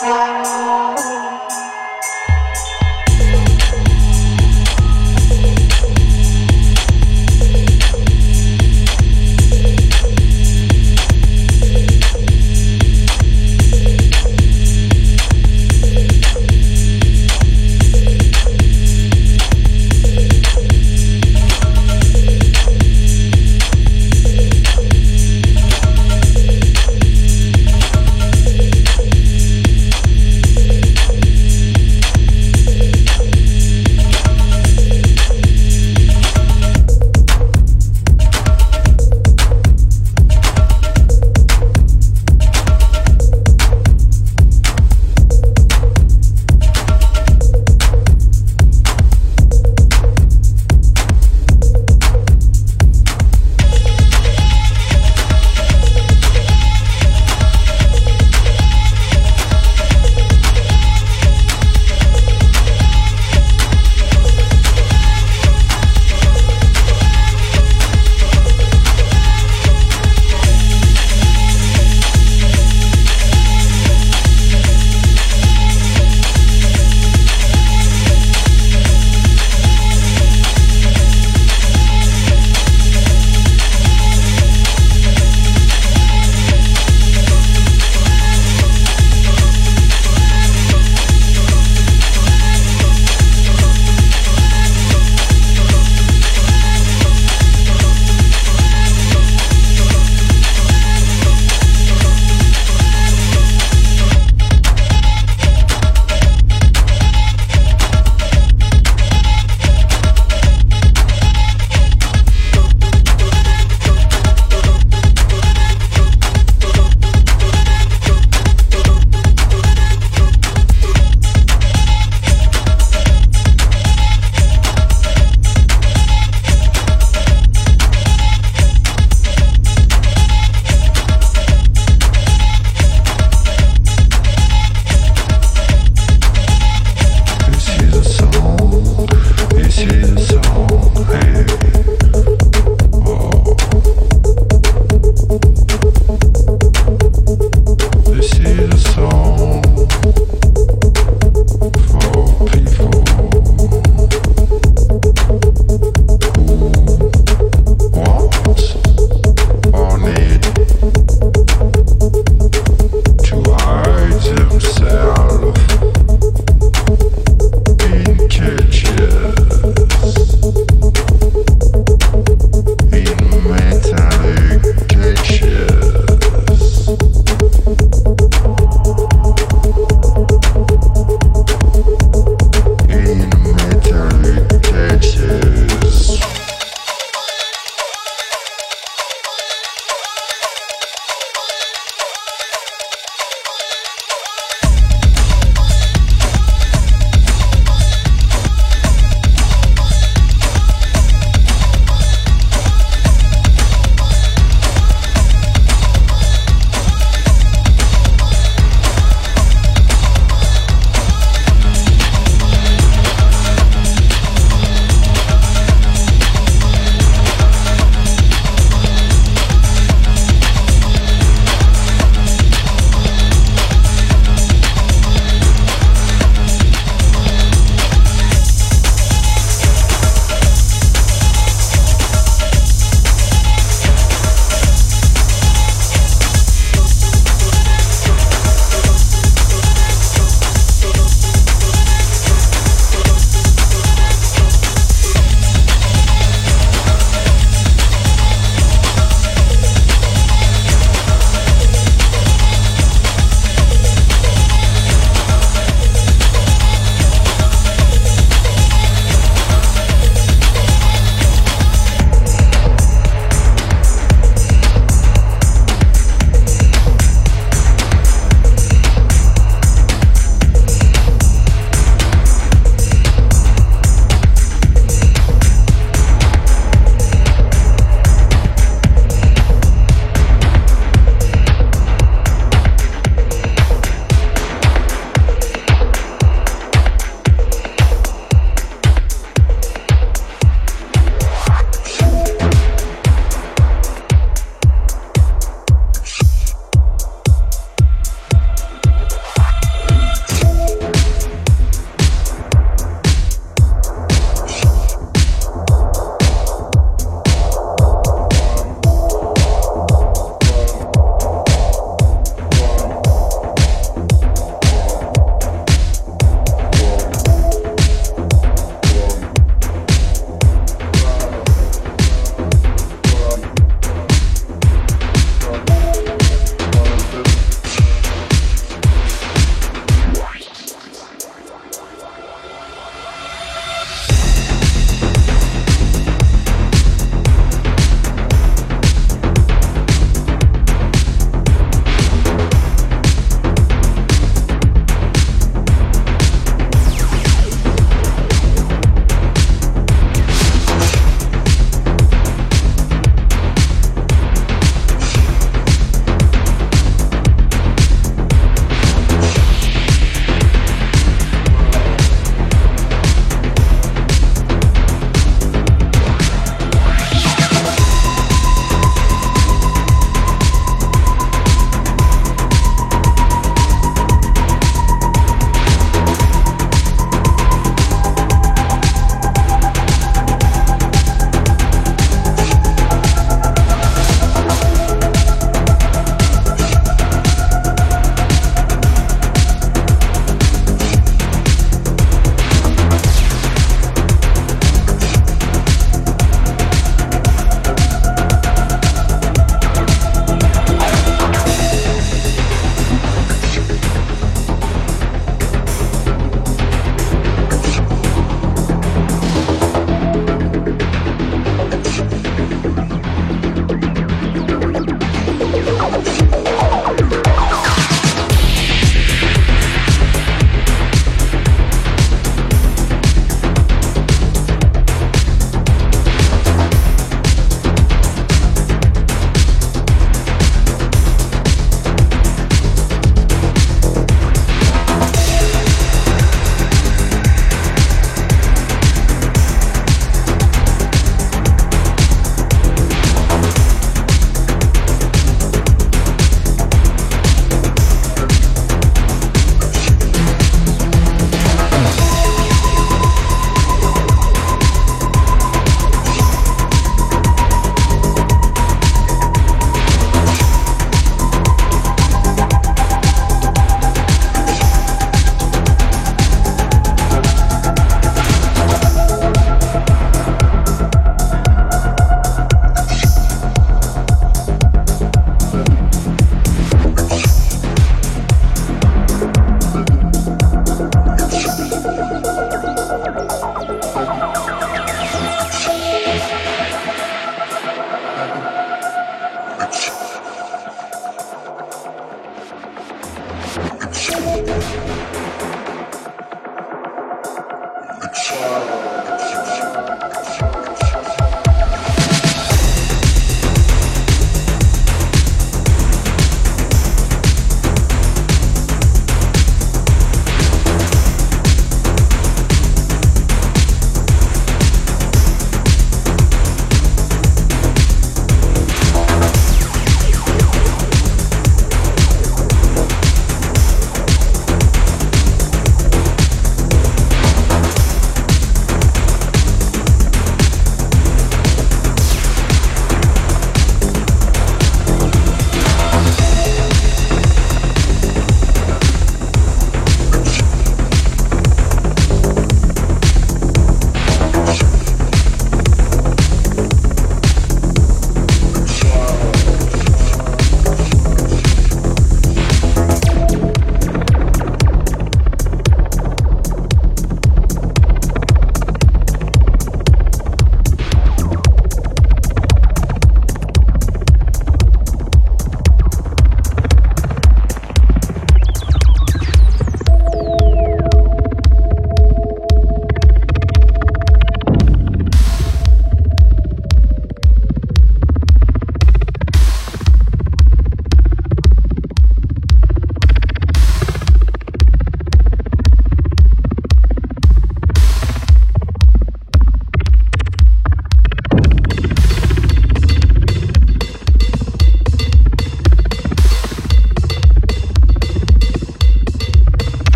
passar.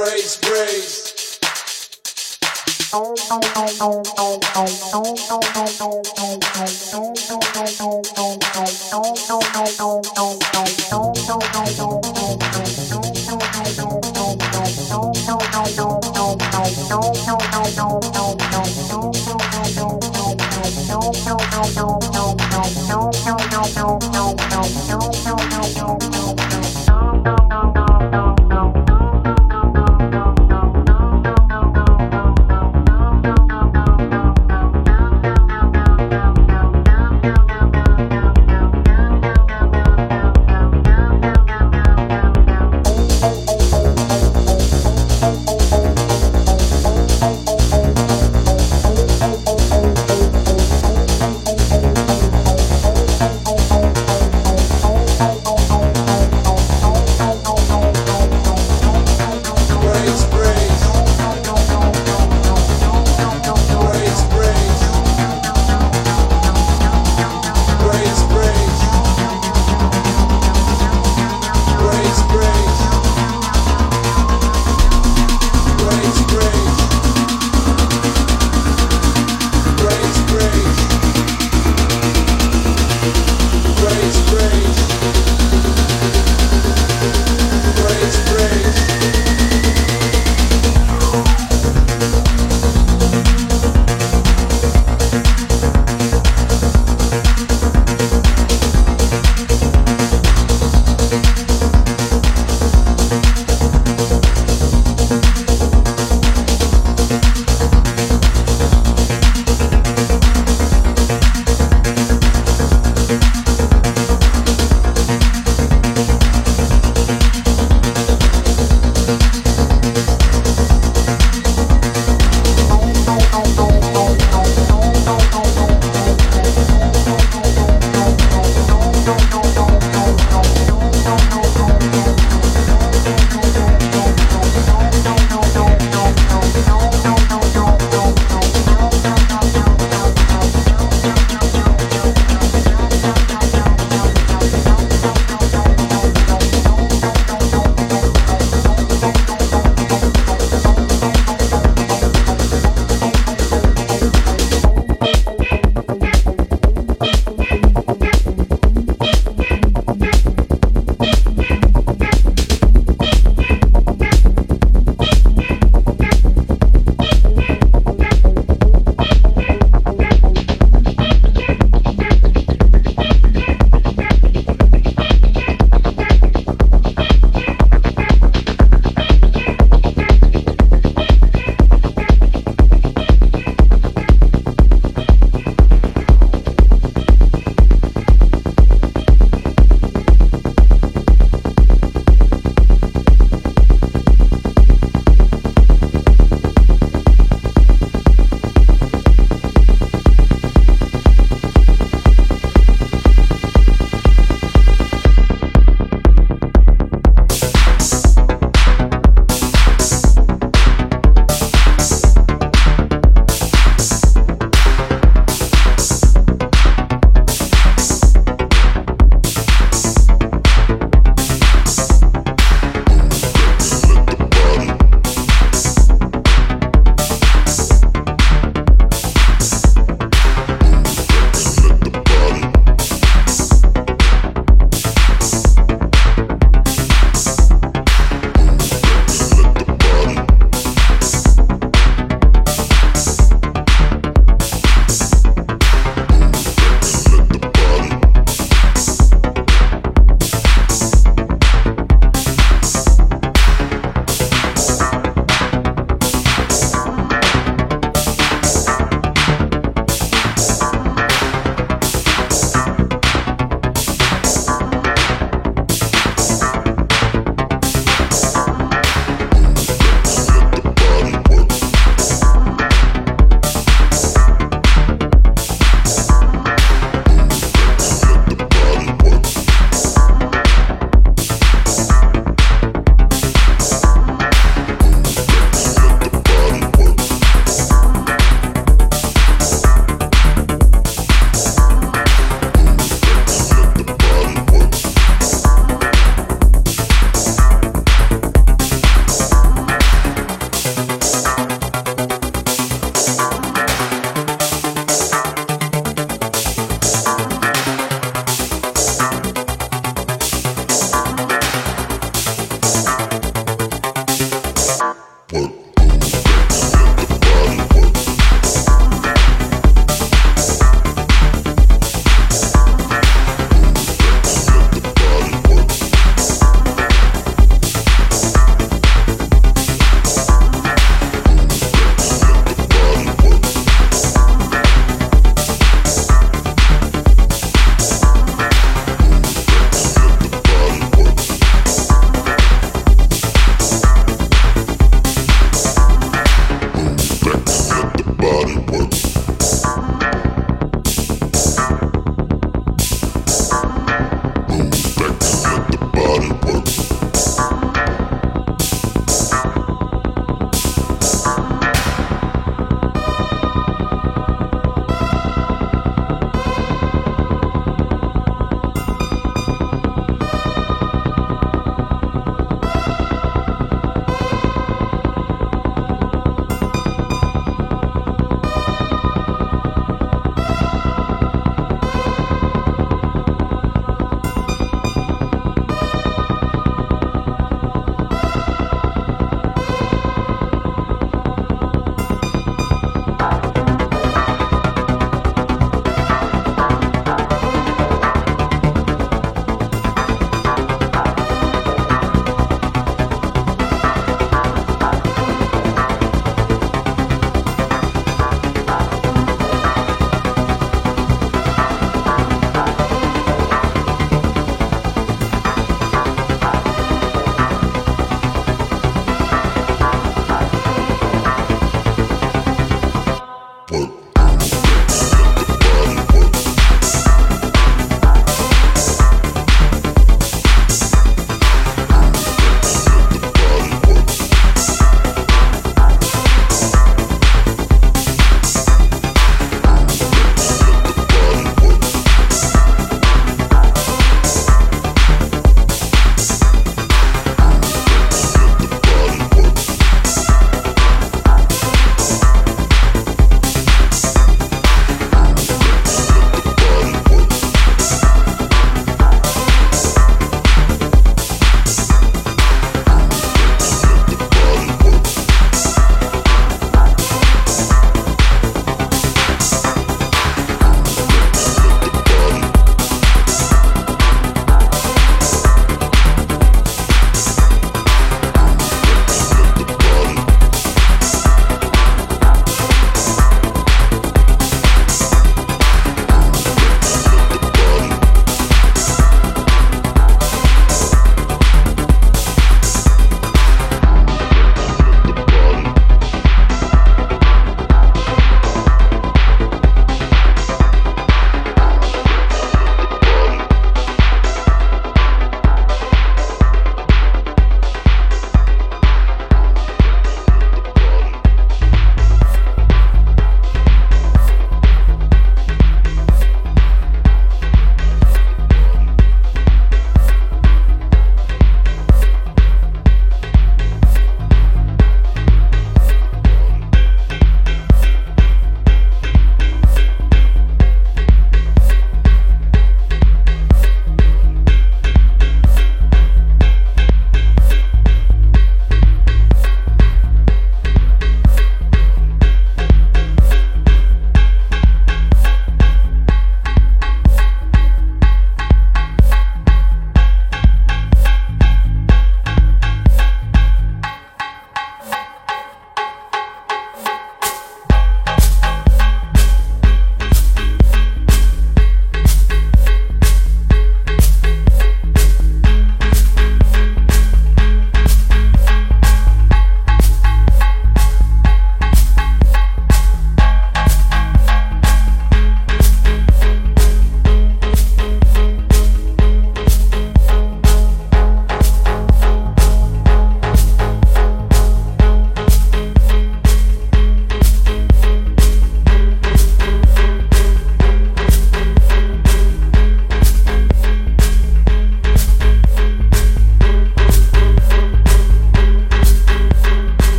praise, praise.